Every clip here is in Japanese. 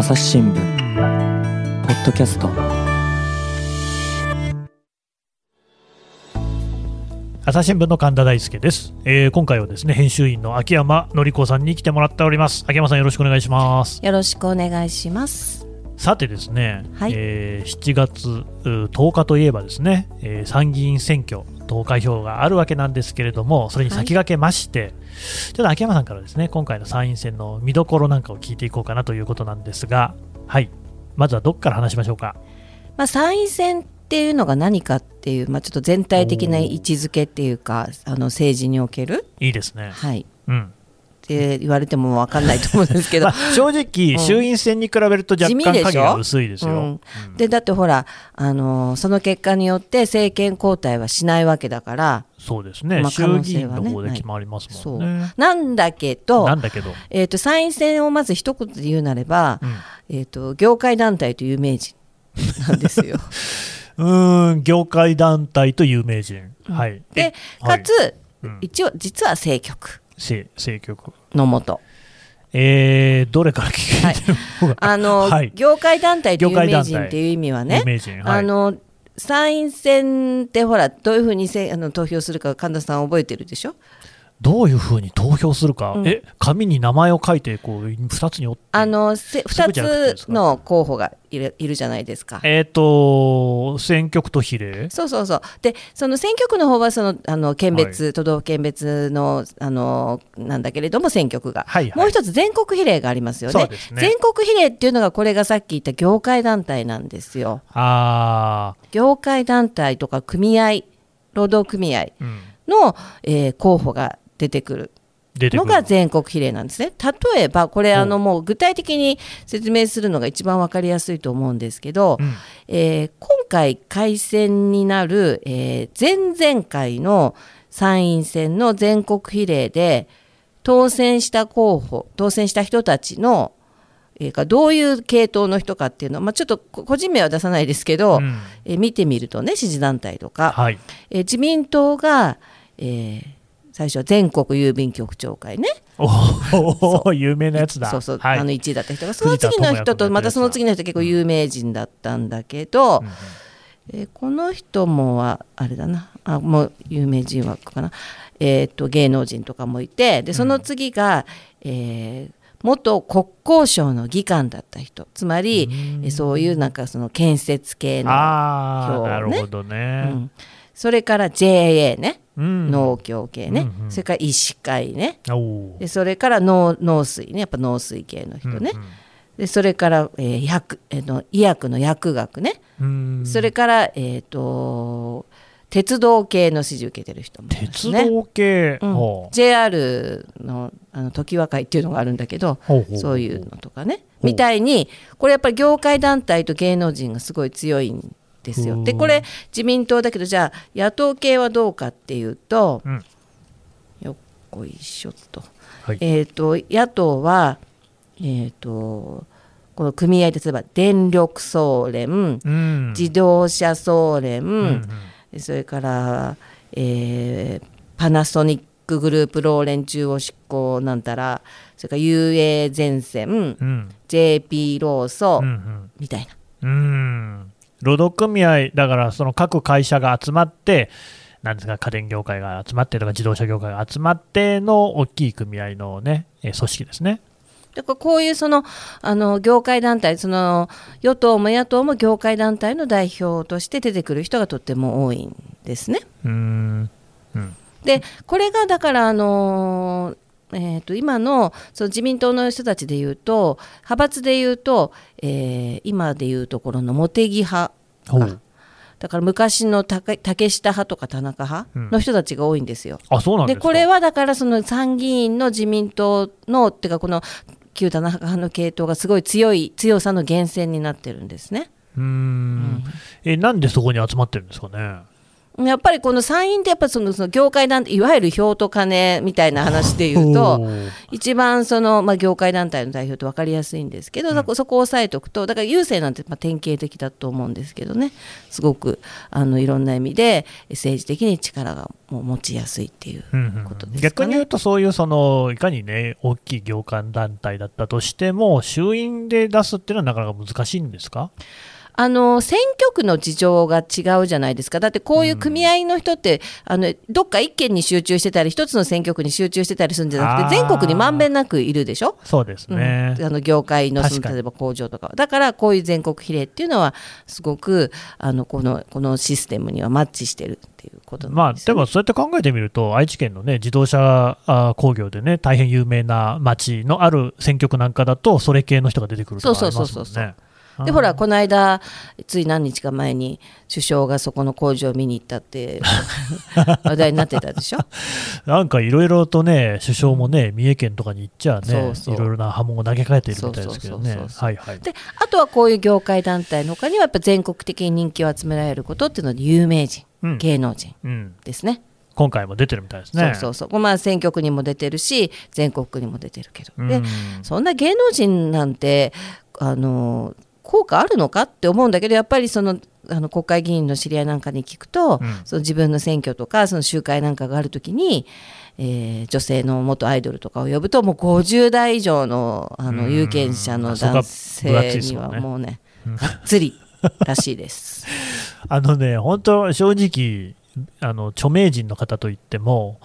朝日新聞ポッドキャスト。朝日新聞の神田大輔です、えー今回はですね編集員の秋山紀子さんに来てもらっております。秋山さんよろしくお願いします。よろしくお願いします。さてですね、はい。えー7月う10日といえばですね、えー参議院選挙投開票があるわけなんですけれどもそれに先駆けまして、ちょっと秋山さんからですね今回の参院選の見どころなんかを聞いていこうかなということなんですがはい。まずはどこから話しましょうか？まあ、参院選っていうのが何かっていう、まあ、ちょっと全体的な位置づけっていうかあの政治における、いいですね。はい、うんって言われても分かんないと思うんですけど。まあ、正直、うん。衆院選に比べると若干影が薄いですよ。うん。うん。でだってほら、あのーその結果によって政権交代はしないわけだから。そうですね、まあ衆議院の方で決まりますそうもんね。なんだけどなんだけど、えー、と参院選をまず一言で言うなれば、うん。えー、と業界団体と有名人なんですよ。うーん、業界団体と有名人、はい、でえはい。かつ、うん。一応実は政局。せ政局、のもと。えー、どれから聞いてる方が、あの、はい。業界団体と有名人っていう意味はね。はい、あの参院選ってほらどういうふうにせあの投票するか神田さん覚えてるでしょ？どういうふうに投票するか、うん。え紙に名前を書いてこう2つにあのせすぐじゃなくてですか？2つの候補がいるいるじゃないですか。えっ、と、選挙区と比例、そうそうそう。でその選挙区の方はそのあの県別、都道府県別のあのなんだけれども選挙区が、はいはい。もう一つ全国比例がありますよね。ね。全国比例っていうのがこれがさっき言った業界団体なんですよ。あ業界団体とか組合労働組合ー、うん、の、えー候補が出てくる。のが全国比例なんですね。例えばこれうん。あのもう具体的に説明するのが一番わかりやすいと思うんですけど、うん。えー今回改選になる、えー前々回の参院選の全国比例で当選した候補当選した人たちの、えどういう系統の人かっていうのは、まあ、ちょっとこ個人名は出さないですけど、うん。えー見てみるとね支持団体とか、はい、えー自民党が、えー最初は全国郵便局長会ね。おお有名なやつだ。そうそう、はい。あの1位だった人がその次の人とまたその次の人結構有名人だったんだけど、うんうん。えーこの人もはあれだな。あもう有名人枠かな、えー、と芸能人とかもいてでその次が、えー元国交省の議官だった人。つまり、えーそういうなんかその建設系の、ああ、票をね。なるほどうね。んそれから JA ね。うん。農協系ね、うんうん。それから医師会ね。でそれから農農水ね。やっぱ農水系の人ね、でそれから、えー薬えーの医薬の薬学ね、うん。うんそれから、えー、と鉄道系の支持を受けてる人もいます鉄ね。道系、うん。JR のあの常盤会っていうのがあるんだけどそういうのとかね。う。みたいにこれやっぱり業界団体と芸能人がすごい強いんですよ。でうん。これ自民党だけどじゃあ野党系はどうかっていうと、うん。よっこいしょっと,、はい。えー、と野党は、えー、とこの組合で例えば電力総連、うん。自動車総連、うんうん。それから、えーパナソニックグループローレン中央執行なんたらそれから UA 全線、うん。JP 労組、みたいな。うん労働組合だからその各会社が集まってなんですか家電業界が集まってとか自動車業界が集まっての大きい組合のねえー組織ですね。だからこういうそのあの業界団体その与党も野党も業界団体の代表として出てくる人がとっても多いんですね。うんうんでこれがだからあのえー、と今のその自民党の人たちでいうと派閥でいうと、えー今でいうところの茂木派だから昔の竹竹下派とか田中派うんの人たちが多いんですよ。あそうなんでこれはだからその参議院の自民党のっていうかこの旧田中派の系統がすごい強い強さの源泉になってるんですね。うーんえなんでそこに集まってるんですかね。やっぱりこの参院ってやっぱそのその業界団体いわゆる票と金みたいな話で言うと一番その、まあ、業界団体の代表って分かりやすいんですけど、そこそこを押さえておくとだから郵政なんてまあ典型的だと思うんですけどね。すごくあのいろんな意味で政治的に力がもう持ちやすいっていううんうん。ことですかね。逆に言うと、そういうそのいかにね、大きい業界団体だったとしても、衆院で出すっていうのはなかなか難しいんですか？あの選挙区の事情が違うじゃないですか、だってこういう組合の人って、あのどっか一県に集中してたり、一つの選挙区に集中してたりするんじゃなくて、全国にまんべんなくいるでしょ、そうですね。うん、あの業界の例えば工場とか。はだからこういう全国比例っていうのは、すごくあのこのこのシステムにはマッチしてるっていうことですよね、でもそうやって考えてみると、愛知県の、ね、自動車あ工業でね、大変有名な町のある選挙区なんかだと、それ系の人が出てくるとかありますもんね。そうそうそうそうでほら、この間、つい何日か前に、首相がそこの工場を見に行ったって 話題になってたでしょ？なんかいろいろとね、首相もね、三重県とかに行っちゃね、いろいろな波紋を投げかけているみたいですけどね。であとはこういう業界団体の他にはやっぱ全国的に人気を集められることっていうので有名人、うん。芸能人うん、ですね。今回も出てるみたいですね。そうそうそう、まあ、選挙区にも出てるし全国区にも出てるけど、でうん。そんな芸能人なんてあの効果あるのかって思うんだけどやっぱりそのあの国会議員の知り合いなんかに聞くと、うん。その自分の選挙とかその集会なんかがあるときに、えー女性の元アイドルとかを呼ぶともう50代以上のあのうん。有権者の男性にはもうねうん。がっつりらしいです。あのね、本当、正直、あの著名人の方といっても、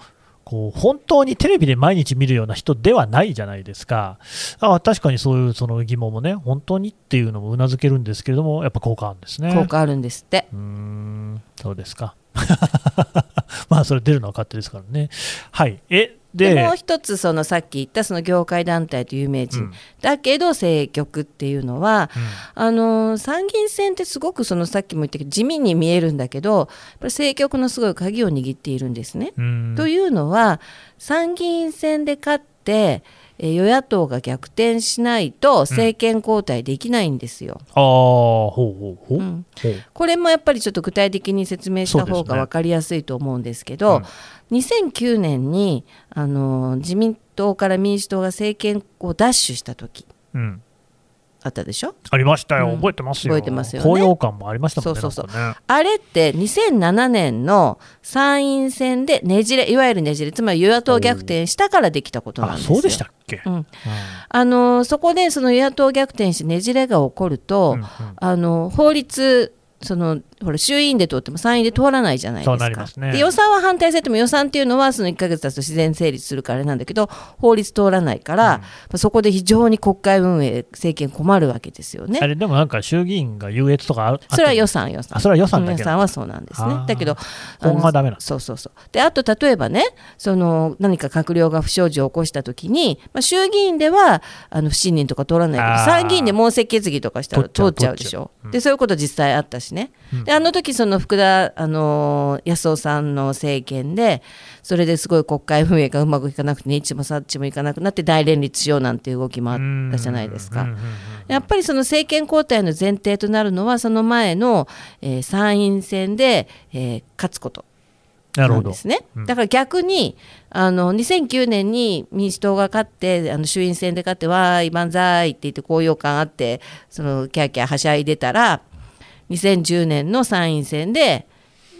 こう本当にテレビで毎日見るような人ではないじゃないですか、あ確かにそういうその疑問もね、本当にっていうのもうなずけるんですけれども、やっぱ効果あるんですね。効果あるんですって。うーん、そうですか。まあ、それ出るのは勝手ですからね。はい。え、で、でもう一つそのさっき言ったその業界団体と有名人、うんだけど政局っていうのは、うんあの参議院選ってすごくそのさっきも言ったけど地味に見えるんだけど政局のすごい鍵を握っているんですね。うんというのは参議院選で勝ってえー与野党が逆転しないと政権交代できないんですよ。ああ、ほうほうほう。うん。これもやっぱりちょっと具体的に説明した方が分かりやすいと思うんですけど、2009年にあの自民党から民主党が政権を奪取した時。うん、あったでしょ？ありましたよ、うん覚えてますよ。覚えてますよね高揚感もありましたもんね。そうそうそうねあれって2007年の参院選でねじれいわゆるねじれつまり与野党逆転したからできたことなんあ、ですよ。そうでしたっけ？うんうんあのそこでその与野党逆転してねじれが起こると、うんうんあの法律そのほら衆院で通っても参院で通らないじゃないですそうか。なりますね。で予算は反対されても予算っていうのはその1ヶ月経つと自然成立するからあれなんだけど法律通らないから、まあそこで非常に国会運営政権困るわけですよね。あ。れでもなんか衆議院が優越とかそれは予算予算。あそれは予算だけ予算はそうなんですね。だけど法案はダメなんだ。そうそうそう。であと例えばねその何か閣僚が不祥事を起こしたときに、まあ、衆議院ではあの不信任とか通らないけど参議院で問責決議とかしたら通通っちゃうでしょ、う。う。ん。でそういうこと実際あったしね、うんであの時その福田、あのー安夫さんの政権でそれですごい国会運営がうまくいかなくて、ね、一もさっちもいかなくなって大連立しようなんていう動きもあったじゃないですか。やっぱりその政権交代の前提となるのはその前の、えー参院選で、えー勝つことなるほどで。すね。うんだから逆にあの2009年に民主党が勝ってあの衆院選で勝ってわーい万歳って言って高揚感あってそのキャーキャーはしゃいでたら2010年の参院選で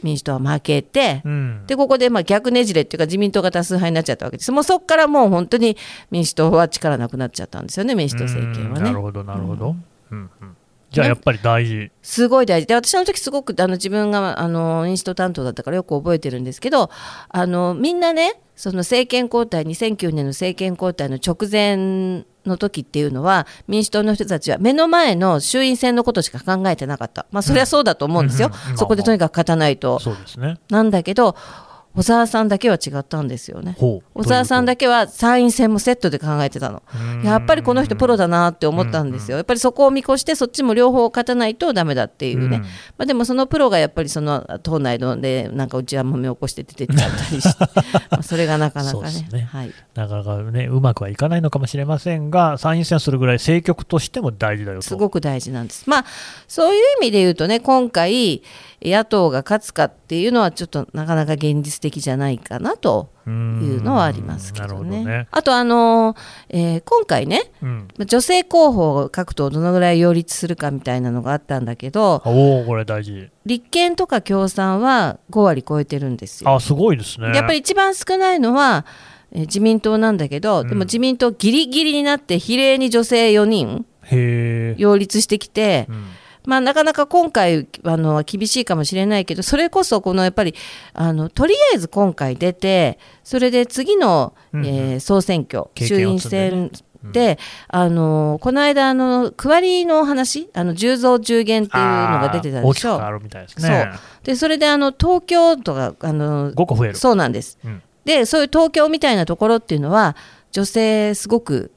民主党は負けて、うんでここでまあ逆ねじれっていうか自民党が多数派になっちゃったわけですもうそこからもう本当に民主党は力なくなっちゃったんですよね民主党政権はねうんなる。ほど、なるほど。うんうんじゃあやっぱり大事。すごい大事。で私の時すごくあの自分があの民主党担当だったからよく覚えてるんですけどあのみんなねその政権交代2009年の政権交代の直前の時っていうのは民主党の人たちは目の前の衆院選のことしか考えてなかった。まあそれはそうだと思うんですよ、そこでとにかく勝たないと、そうですね。なんだけど小沢さんだけは違ったんですよね。小沢さんだけは参院選もセットで考えてたの。やっぱりこの人プロだなって思ったんですよ、やっぱりそこを見越してそっちも両方勝たないとダメだっていうね、うん。まあ、でもそのプロがやっぱりその党内のでなんかうちはもめ起こして出てっちゃったりして。まあそれがなかなかね。ね。はい、なかなかね、うまくはいかないのかもしれませんが、参院選はそれぐらい政局としても大事だよと。すごく大事なんです。まあそういう意味で言うとね今回、え野党が勝つかっていうのはちょっとなかなか現実的じゃないかなというのはありますけどね。どね。あとあのーえー今回ねうん、女性候補を各党どのぐらい擁立するかみたいなのがあったんだけどおおこれ大事。立憲とか共産は5割超えてるんですよ。あすごいですね。やっぱり一番少ないのは、えー自民党なんだけど、うん。でも自民党ギリギリになって比例に女性4人擁立してきて、うんまあ、なかなか今回あの厳しいかもしれないけどそれこそこのやっぱりあのとりあえず今回出てそれで次の、うんうん。えー総選挙経衆院選で、あのこの間あの区割りの話あの10増10減っていうのが出てたでしょ。変わるみたいですね。でそれであの東京都があの5個増える。そうなんです、うん。でそういう東京みたいなところっていうのは女性すごく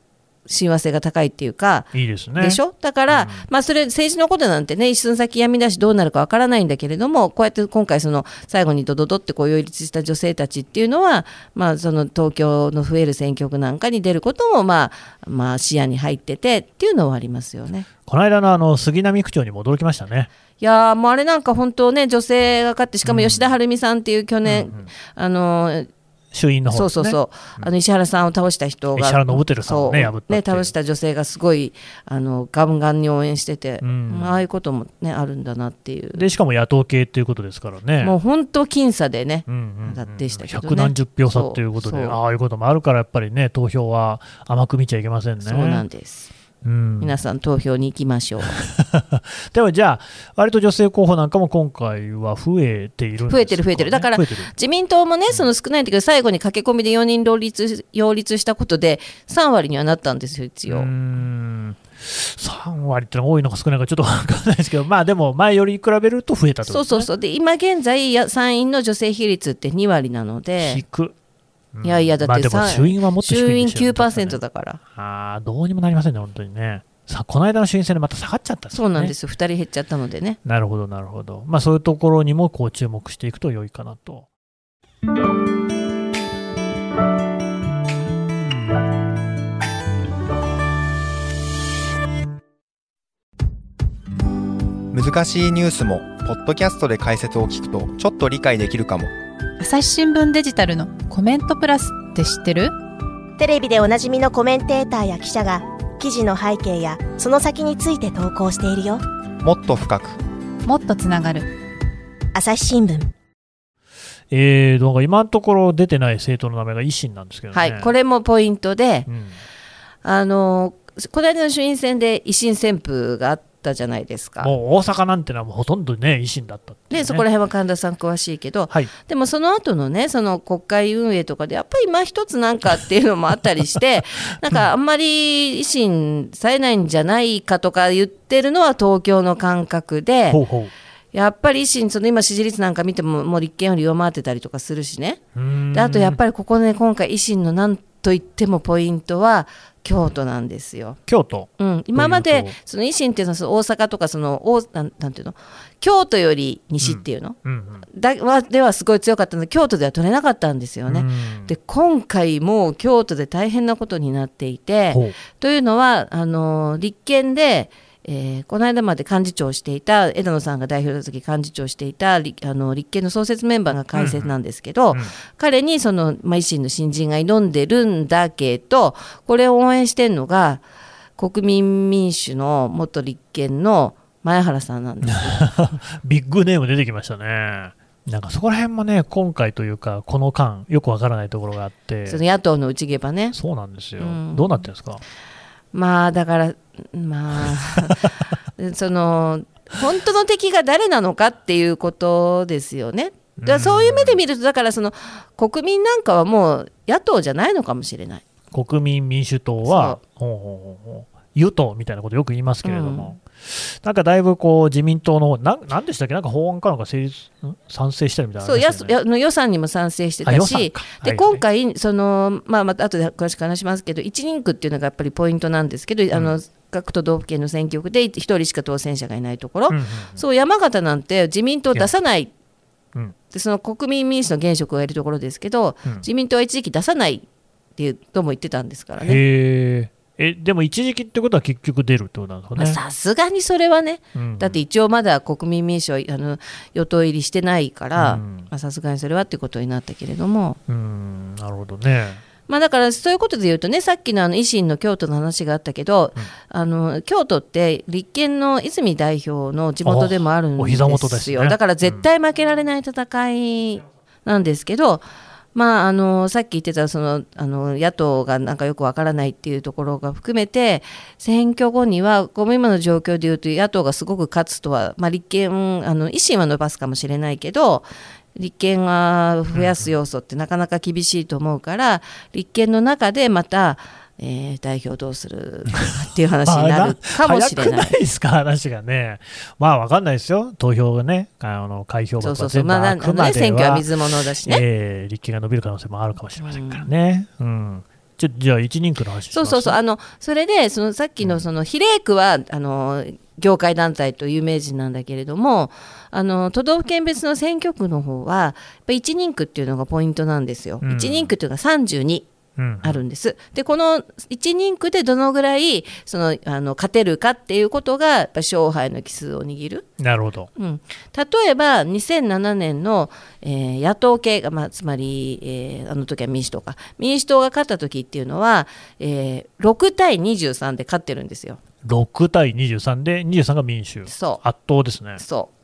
親和性が高いっていうか、いいですね。でしょ？だから、うん。まあそれ政治のことなんてね一寸先闇だしどうなるかわからないんだけれどもこうやって今回その最後にドドドってこう擁立した女性たちっていうのは、まあ、その東京の増える選挙区なんかに出ることも、まあ、まあ視野に入っててっていうのはありますよね。この間のあの杉並区長にも驚きましたね。いやーもうあれなんか本当ね女性が勝ってしかも吉田晴美さんっていう去年、うんうん。あの衆院の方そうそうそう、あの石原さんを倒した人が。石原伸晃さんをねそう。破ったっていう。倒した女性がすごいあのガンガンに応援してて、うん。ああいうこともねあるんだなっていう。でしかも野党系っていうことですからね。もう本当僅差でね、うんうんうんだでしたけどね。百何十票差ということでああいうこともあるからやっぱりね投票は甘く見ちゃいけませんね。そうなんですうん。皆さん投票に行きましょう。でもじゃあ割と女性候補なんかも今回は増えているね、増えてる増えてる。だから自民党もねその少ないんだけど最後に駆け込みで4人擁立擁立したことで3割にはなったんですよ一応、うーん。3割ってのが多いのか少ないのかちょっと分かんないですけどまあでも前より比べると増えたとそうそうそう。で今現在や参院の女性比率って2割なので。低いやいやだってまあ、衆院はもっと低いん衆院ですよ9%だから。ああどうにもなりませんね本当にね。さこの間の衆院選でまた下がっちゃったんですよね。そうなんですよ。2人減っちゃったのでね。なるほどなるほど。まあそういうところにもこう注目していくと良いかなと。難しいニュースもポッドキャストで解説を聞くとちょっと理解できるかも朝日新聞デジタルのコメントプラスって知ってる？テレビでおなじみのコメンテーターや記者が記事の背景やその先について投稿しているよ。もっと深く。もっとつながる。朝日新聞。えー、なんか今のところ出てない政党の名前が維新なんですけどね。はいこれもポイントでうん。あのこの間の衆院選で維新旋風があったじゃないですか。もう大阪なんてのはもうほとんどね維新だったっね。でそこら辺は神田さん詳しいけど。はい。でもその後のねその国会運営とかでやっぱり今一つなんかっていうのもあったりして なんかあんまり維新されないんじゃないかとか言ってるのは東京の感覚でほうほやっぱり維新その今支持率なんか見てももう立憲より上回ってたりとかするしね。であとやっぱりここね今回維新のなんといってもポイントは京都なんですよ。京都。うん、今までその維新っていうのはその大阪とかその大なんなんていうの？京都より西っていうの、うんうんだはではすごい強かったので京都では取れなかったんですよね。うん。で今回も京都で大変なことになっていてというのはあの立憲で、えーこの間まで幹事長をしていた枝野さんが代表だった時幹事長をしていた立あの立憲の創設メンバーが改選なんですけど、うん彼にその、まあ、維新の新人が挑んでるんだけどこれを応援してるのが国民民主の元立憲の前原さんなんですよ。ビッグネーム出てきましたね。なんかそこら辺もね、今回というか、この間、よくわからないところがあって、その野党の内毛場ね。そうなんですよ、うんどうなってるんですか、まあだからまあ その本当の敵が誰なのかっていうことですよね。だからそういう目で見るとだからその国民なんかはもう野党じゃないのかもしれない。国民民主党は、与党みたいなことよく言いますけれども、なんかだいぶこう自民党のなん、なんでしたっけ、なんか法案かなんか成立ん？賛成したりみたいなのそうや予算にも賛成してあたしで、今回その、まあ、また後で詳しく話しますけど一人区っていうのがやっぱりポイントなんですけど、あの各都道府県の選挙区で1人しか当選者がいないところ、うんうんうん。そう山形なんて自民党出さない。うん。でその国民民主の現職がいるところですけど、うん。自民党は一時期出さないっていうとも言ってたんですからね。へええでも一時期ってことは結局出るってことなんですね？さすがにそれはね、うんだって一応まだ国民民主はあの与党入りしてないからさすがにそれはってことになったけれども、うんなるほどね。まあ、だからそういうことで言うとねさっきのあの維新の京都の話があったけど、うん。あの京都って立憲の泉代表の地元でもあるんですよ。あお膝元ですね。だから絶対負けられない戦いなんですけど、まあ、あのさっき言ってたそのあの野党がなんかよくわからないっていうところが含めて選挙後にはこの今の状況でいうと野党がすごく勝つとは、まあ、立憲あの維新は伸ばすかもしれないけど立憲が増やす要素ってなかなか厳しいと思うから、立憲の中でまた、えー代表どうするかっていう話になるかもしれ 早くな。ないいですか、話がね。まあ、わかんないですよ、投票がね、あの開票が全部まあ、くまでは、選挙は水物だしね。えー立憲が伸びる可能性もあるかもしれませんからね。うんちょじゃあ、一人区の話します？そうそうそう、あのそれで、そのさっきのその比例区はあの業界団体と有名人なんだけれども、あの都道府県別の選挙区の方は、やっぱ一人区っていうのがポイントなんですよ。うん一人区っていうのが32。うんあるんです。でこの1人区でどのぐらいそのあの勝てるかっていうことがやっぱ勝敗の奇数を握る。なるほど。うん、例えば2007年の、えー野党系が、まあ、つまり、えーあの時は民主党か民主党が勝った時っていうのは、えー6対23で勝ってるんですよ。6対23で、23が民主。そ圧倒ですねう。そう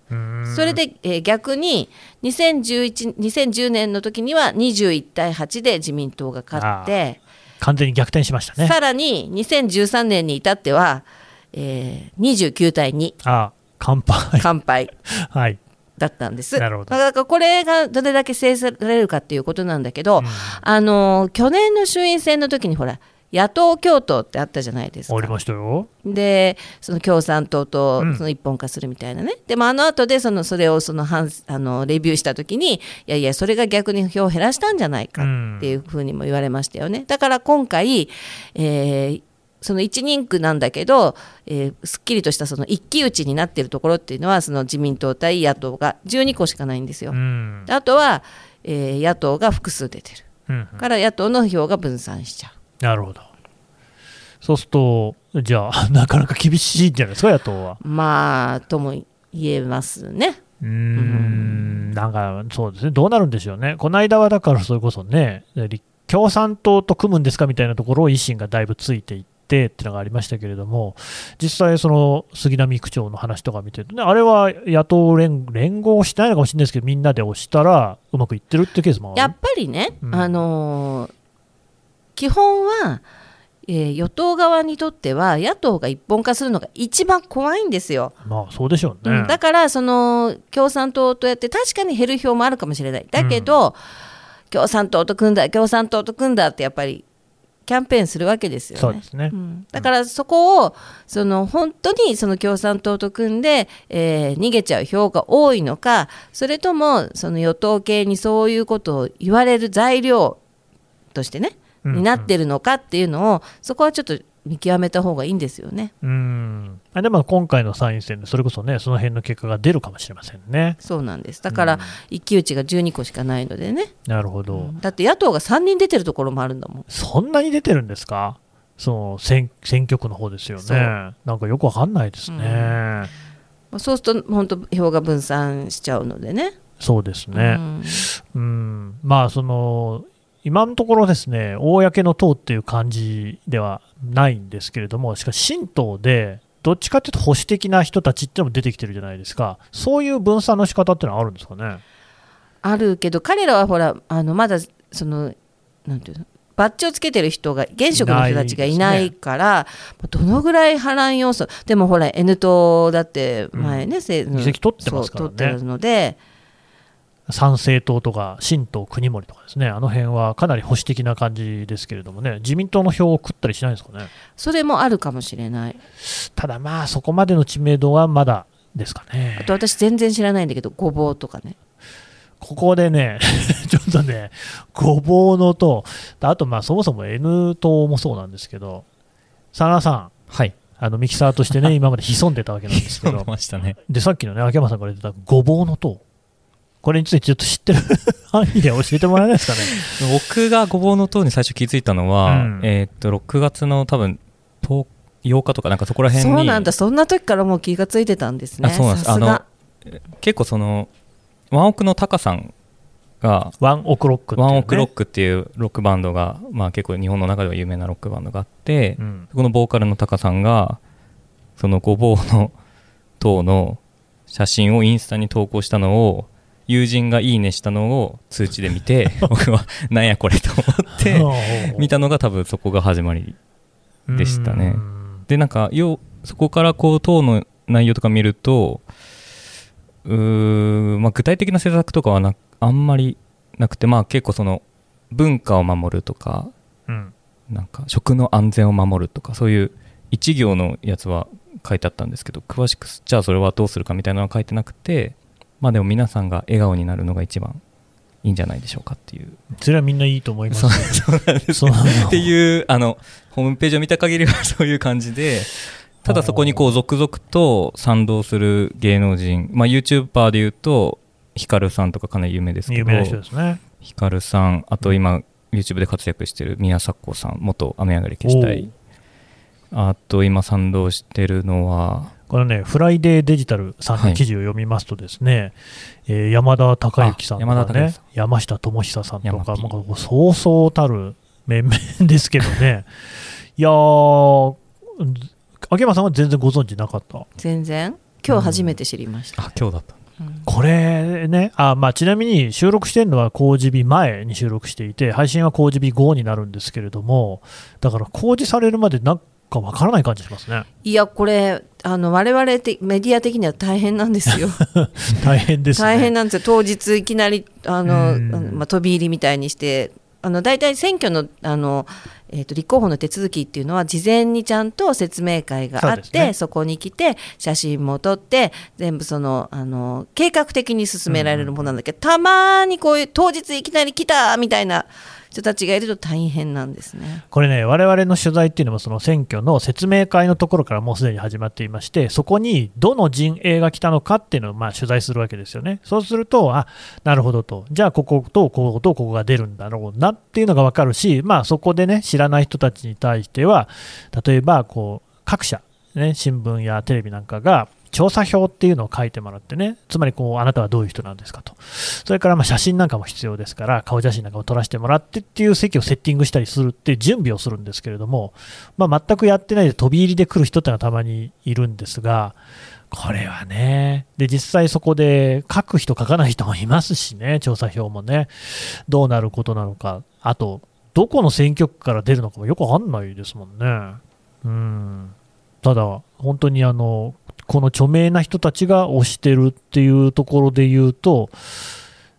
それで、えー逆に2011 2010年の時には21対8で自民党が勝って。完全に逆転しましたね。さらに2013年に至っては、えー、29対2あ乾杯。完敗 はい。だったんです。なるほどだからこれがどれだけ制されるかっていうことなんだけど、うんあの去年の衆院選の時にほら野党共闘ってあったじゃないですか。ありましたよ。でその共産党とうんその一本化するみたいなね、でもあの後でそのそれをその反あのレビューした時にいやいやそれが逆に票を減らしたんじゃないかっていうふうにも言われましたよねだから今回、えーその一人区なんだけど、えーすっきりとしたその一騎打ちになっているところっていうのはその自民党対野党が12個しかないんですよ。あとは、えー野党が複数出てるうんうんから野党の票が分散しちゃう。なるほど。そうすると、じゃあ、なかなか厳しいんじゃないですか、野党は。まあとも言えますね。うーん、なんかそうですね、どうなるんでしょうね、この間はだからそれこそね、立共産党と組むんですかみたいなところを維新がだいぶついていってっていうのがありましたけれども、実際、その杉並区長の話とか見てるとね、あれは野党連連合してないのかもしれないですけど、みんなで押したらうまくいってるっていうケースもあるやっぱりね、うんあのー基本は、えー与党側にとっては野党が一本化するのが一番怖いんですよ。まあそうでしょうね。うんだからその共産党とやって確かに減る票もあるかもしれないだけど、共産党と組んだ共産党と組んだってやっぱりキャンペーンするわけですよね。そうですねうんだからそこをその本当にその共産党と組んで、えー逃げちゃう票が多いのかそれともその与党系にそういうことを言われる材料としてね、うんになってるのかっていうのをそこはちょっと見極めた方がいいんですよね。うんあでも今回の参院選でそれこそね、その辺の結果が出るかもしれませんね。そうなんですだから、一騎打ちが12個しかないのでね、なるほど。だって野党が3人出てるところもあるんだもん。そんなに出てるんですか？その選選挙区の方ですよね。なんかよくわかんないですね。そうすると本当票が分散しちゃうのでね。そうですうね。んうん、まあその今のところですね、公の党っていう感じではないんですけれども、しかし新党で、どっちかというと保守的な人たちってのも出てきてるじゃないですか、そういう分散の仕方ってのはあるんですかね？あるけど彼らはほらあのまだそのなんていうの？バッジをつけてる人が現職の人たちがいないからどのぐらい波乱要素でもほら N 党だって前ね、せ議席取ってますからね。取ってるので参政党とか新党国盛とかですね、あの辺はかなり保守的な感じですけれどもね、自民党の票を食ったりしないんですかね。それもあるかもしれない。ただまあ、そこまでの知名度はまだですかね。あ。と私全然知らないんだけどごぼうとかね。ここでね、ちょっとね、ごぼうのと、あとまあそもそも N 党もそうなんですけど、佐野さん、はい。あのミキサーとしてね、今まで潜んでたわけなんですけど。読み、ましたね。で、さっきのね、秋山さんから言ってたごぼうの党、これについてちょっと知ってる 範囲で教えてもらえないですかね？僕がごぼうの塔に最初気づいたのは、うん。えーっと、6月の多分、10 8日とかなんかそこら辺に。そうなんだ。そんな時からもう気がついてたんですね。あそうなんです。さすが。あの結構そのワンオクのタカさんがワンオクロックっていう、ね、ワンオクロックっていうロックバンドが、まあ、結構日本の中では有名なロックバンドがあって、うん。そこのボーカルのタカさんがそのごぼうの塔の写真をインスタに投稿したのを友人がいいねしたのを通知で見て 僕はなんやこれと思って 見たのが多分そこが始まりでしたね。うん。でなんかようそこからこう塔の内容とか見るとうー、まあ、具体的な施策とかはなあんまりなくてまあ結構その文化を守るとかうん。なんか食の安全を守るとかそういう一行のやつは書いてあったんですけど詳しくじゃあそれはどうするかみたいなのは書いてなくてまあでも皆さんが笑顔になるのが一番いいんじゃないでしょうかっていう。それはみんないいと思います。そうなんです。そうなの。っていうあのホームページを見た限りはそういう感じでただそこにこう続々と賛同する芸能人、まあ、YouTuber でいうとヒカルさんとかかなり有名ですけど有名な人ですね。ヒカルさんあと今 YouTube で活躍してる宮迫子さん元雨上がり消したい。あと今賛同してるのはこれね、フライデーデジタルさんの記事を読みますとですね、えー山田孝之さんとかねあ山下智久さんとか、山 P もうこうそうそうたる面々 ですけどね、いやー、秋山さんは全然ご存知なかった？全然。今日初めて知りました、あ今日だった。これね、あまあ、ちなみに収録してるのは工事日前に収録していて、配信は工事日後になるんですけれども、だから工事されるまでなんかわからない感じしますね。いやこれあの我々てメディア的には大変なんですよ。大変ですね。大変なんですよ。当日いきなりあの、まあ、飛び入りみたいにして。あの大体選挙のあの、えー、と立候補の手続きっていうのは事前にちゃんと説明会があってそ,、ね。こに来て写真も撮って全部そのあの計画的に進められるものなんだけど、たまにこういう当日いきなり来たみたいな人たちがいると大変なんですね。これね、我々の取材っていうのも、その選挙の説明会のところからもうすでに始まっていまして、そこにどの陣営が来たのかっていうのをまあ取材するわけですよね。そうすると、あなるほどと、じゃあこことこことここが出るんだろうなっていうのが分かるし、まあ、そこでね、知らない人たちに対しては、例えばこう各社、ね、新聞やテレビなんかが、調査票っていうのを書いてもらってね、つまりこうあなたはどういう人なんですかと、それからま写真なんかも必要ですから、顔写真なんかも撮らせてもらってっていう席をセッティングしたりするっていう準備をするんですけれども、まあ、全くやってないで飛び入りで来る人ってのはたまにいるんですが、これはね、で実際そこで書く人、書かない人もいますしね、調査票もね、どうなることなのか、あと、どこの選挙区から出るのかもよくわかんないですもんね。うん。ただ、本当にあのこの著名な人たちが推してるっていうところで言うと、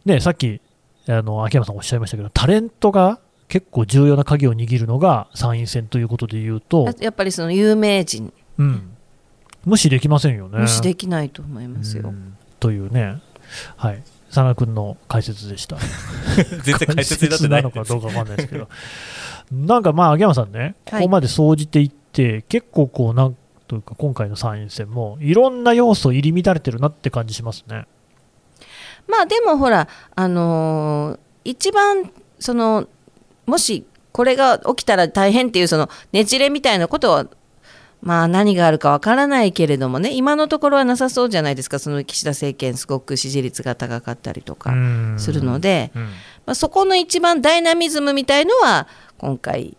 ね、さっきあの秋山さんおっしゃいましたけど、タレントが結構重要な鍵を握るのが参院選ということで言うと、やっぱりその有名人。うん、無視できませんよね。無視できないと思いますよ。うん。というね、はい、佐野君の解説でした。全然解説になってない。のかどうかわかんないですけど、なんかまあ、秋山さんね、はい。ここまで総じていって、結構こう、なんというか、今回の参院選も、いろんな要素入り乱れてるなって感じしますね。まあでもほら、あのー一番そのもしこれが起きたら大変っていうそのねじれみたいなことはまあ何があるかわからないけれどもね今のところはなさそうじゃないですかその岸田政権すごく支持率が高かったりとかするので、うんまあ、そこの一番ダイナミズムみたいのは今回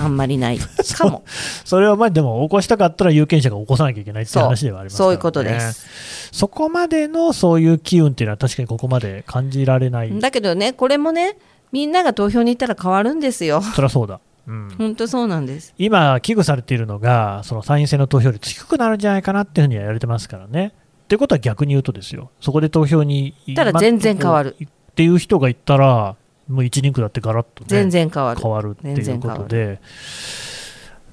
あんまりない かも。それはまあでも起こしたかったら有権者が起こさなきゃいけないって話ではありますから、ね、そういうことです。そこまでのそういう機運っていうのは確かにここまで感じられない。だけどねこれもねみんなが投票に行ったら変わるんですよ。そりゃそうだ。うん、本当そうなんです。今、危惧されているのが、その参院選の投票率低くなるんじゃないかなっていうふうには言われてますからね。っていうことは逆に言うとですよ、そこで投票に行たら全然変わるっていう人がいったら、もう一人区だってガラッと、ね、全然変わる。変わるっていうことで、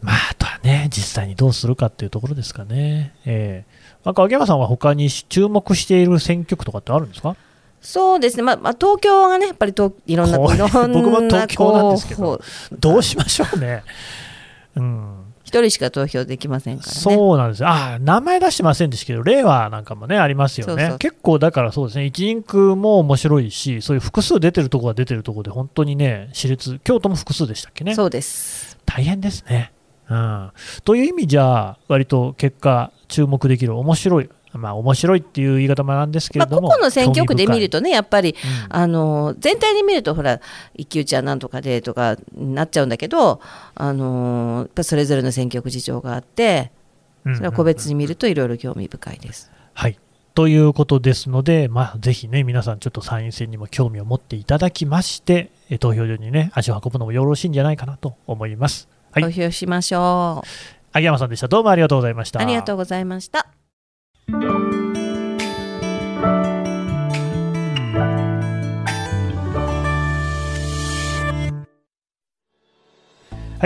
まあ、あとはね、実際にどうするかっていうところですかね。ええなんか秋山さんは他に注目している選挙区とかってあるんですか？そうですね、まあまあ、東京がね、やっぱりといろんな、いろんな僕も東京なんですけどどうしましょうね。うん一人しか投票できませんからね。そうなんです。よあー名前出してませんでしたけど、令和なんかもね、ありますよね、そうそう。結構だからそうですね、一人区も面白いし、そういう複数出てるところが出てるところで、本当にね、私立、京都も複数でしたっけね、そうです。大変ですね、うん、という意味じゃ、割と結果、注目できる、面白い、まあ面白いっていう言い方もなんですけまあ、れども、個々の選挙区で見るとねやっぱり、興味深い、あの全体で見るとほら一騎打ちはなんとかでとかなっちゃうんだけどあのやっぱそれぞれの選挙区事情があってうんそれは個別に見るといろいろ興味深いです。はい。ということですので、まあ、ぜひね、皆さん、ちょっと参院選にも興味を持っていただきまして、え投票所にね、足を運ぶのもよろしいんじゃないかなと思います。はい投票しましょう。秋山さんでした。どうもありがとうございました。ありがとうございました。は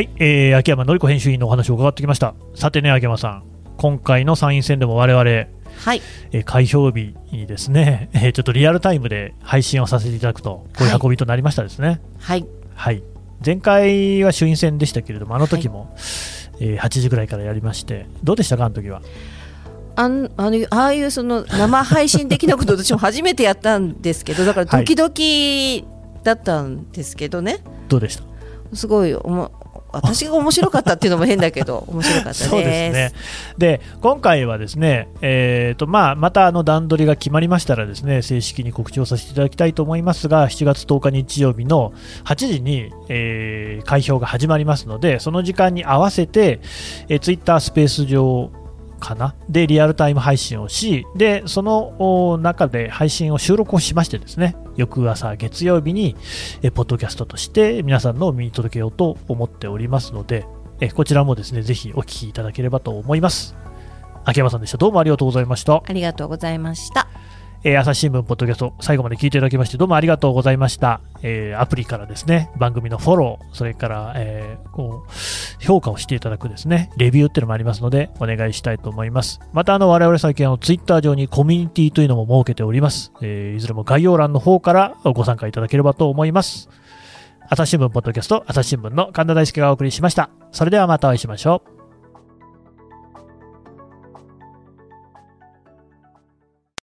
い、えー秋山紀子編集員のお話を伺ってきました。さてね、秋山さん、今回の参院選でも我々、えはい、ー開票日にですね、えーちょっとリアルタイムで配信をさせていただくと、こういう運びとなりましたですね。はい、はい。前回は衆院選でしたけれども、あの時も、えー8時ぐらいからやりまして、どうでしたか、あの時は？あんあのああいうその生配信的なこと私も初めてやったんですけどだからドキドキだったんですけどね、どうでした？すごいおも私が面白かったっていうのも変だけど面白かったです。そうですね。で、今回はですね、えーとまあ、またあの段取りが決まりましたらですね、正式に告知をさせていただきたいと思いますが、7月10日日曜日の8時に、えー開票が始まりますので、その時間に合わせて、えー、ツイッタースペース上かな？でリアルタイム配信をしでその中で配信を収録をしましてですね翌朝月曜日にえポッドキャストとして皆さんのお耳に届けようと思っておりますのでえこちらもですねぜひお聞きいただければと思います。秋山さんでした。どうもありがとうございました、ありがとうございました。えー朝日新聞ポッドキャスト最後まで聞いていただきましてどうもありがとうございました、えーアプリからですね番組のフォローそれから、えーこう評価をしていただくですねレビューっていうのもありますのでお願いしたいと思います。またあの我々最近あのツイッター上にコミュニティというのも設けております、えいずれも概要欄の方からご参加いただければと思います。朝日新聞ポッドキャスト朝日新聞の神田大輔がお送りしました。それではまたお会いしましょう。